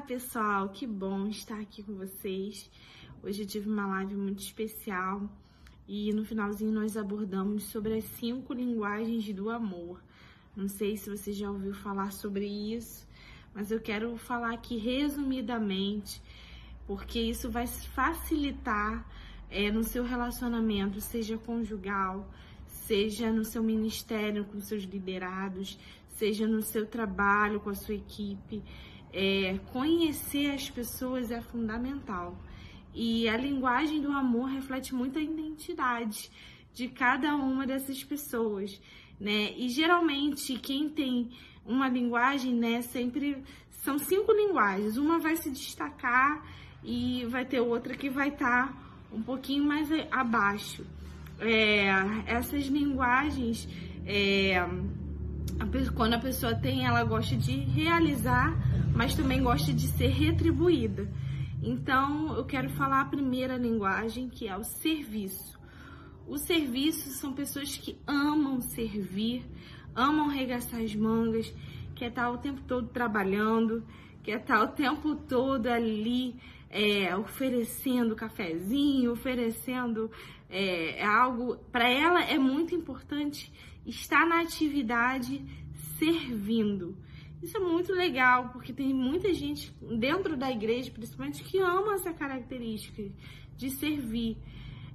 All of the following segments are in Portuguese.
Olá pessoal, que bom estar aqui com vocês. Hoje eu tive uma live muito especial e no finalzinho nós abordamos sobre as cinco linguagens do amor. Não sei se você já ouviu falar sobre isso, mas eu quero falar aqui resumidamente, porque isso vai facilitar é, no seu relacionamento, seja conjugal, seja no seu ministério com seus liderados, seja no seu trabalho com a sua equipe. É, conhecer as pessoas é fundamental. E a linguagem do amor reflete muito a identidade de cada uma dessas pessoas, né? E geralmente quem tem uma linguagem, né, sempre são cinco linguagens. Uma vai se destacar e vai ter outra que vai estar tá um pouquinho mais abaixo. É, essas linguagens, é, quando a pessoa tem, ela gosta de realizar mas também gosta de ser retribuída. Então, eu quero falar a primeira linguagem, que é o serviço. O serviço são pessoas que amam servir, amam regaçar as mangas, quer estar o tempo todo trabalhando, quer estar o tempo todo ali é, oferecendo cafezinho, oferecendo é, algo. Para ela é muito importante estar na atividade servindo. Isso é muito legal, porque tem muita gente dentro da igreja, principalmente, que ama essa característica de servir,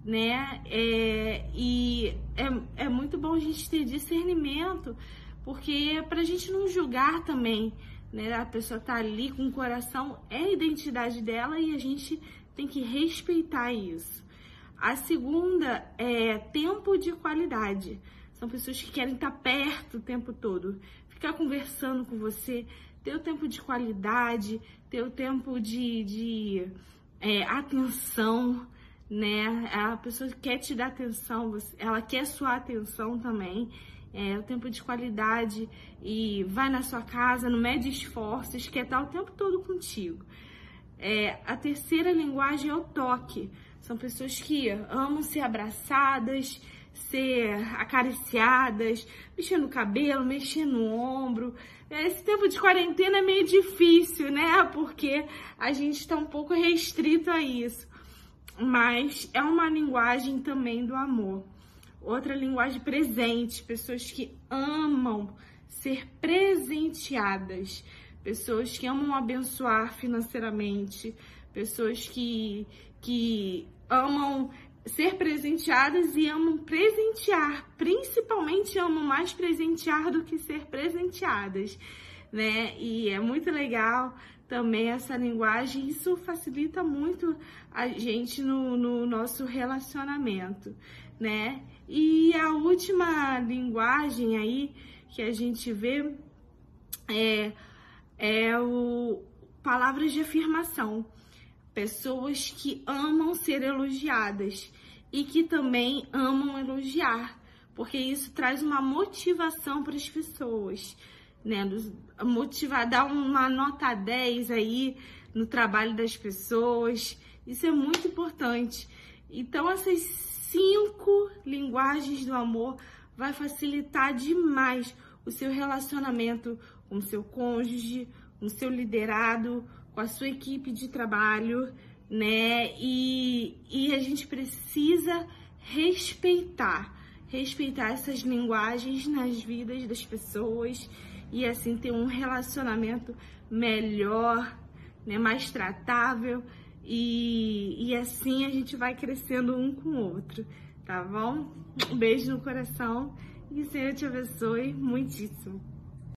né? É, e é, é muito bom a gente ter discernimento, porque é para a gente não julgar também, né? A pessoa tá ali com o coração, é a identidade dela e a gente tem que respeitar isso. A segunda é tempo de qualidade. São pessoas que querem estar perto o tempo todo, ficar conversando com você, ter o tempo de qualidade, ter o tempo de, de é, atenção, né? A pessoa quer te dar atenção, ela quer sua atenção também. É, o tempo de qualidade e vai na sua casa, não mede esforços, quer estar o tempo todo contigo. É, a terceira linguagem é o toque. São pessoas que amam ser abraçadas, ser acariciadas, mexer no cabelo, mexer no ombro. Esse tempo de quarentena é meio difícil, né? Porque a gente está um pouco restrito a isso. Mas é uma linguagem também do amor. Outra linguagem presente, pessoas que amam ser presenteadas, pessoas que amam abençoar financeiramente, pessoas que, que amam ser presenteadas e amam presentear, principalmente amam mais presentear do que ser presenteadas, né? E é muito legal também essa linguagem, isso facilita muito a gente no, no nosso relacionamento, né? E a última linguagem aí que a gente vê é, é o palavras de afirmação pessoas que amam ser elogiadas e que também amam elogiar, porque isso traz uma motivação para as pessoas, né? Motivar, dar uma nota 10 aí no trabalho das pessoas, isso é muito importante. Então, essas cinco linguagens do amor vai facilitar demais o seu relacionamento com o seu cônjuge, com o seu liderado, com a sua equipe de trabalho, né? E, e a gente precisa respeitar, respeitar essas linguagens nas vidas das pessoas e assim ter um relacionamento melhor, né? Mais tratável e, e assim a gente vai crescendo um com o outro, tá bom? Um beijo no coração e o Senhor te abençoe muitíssimo.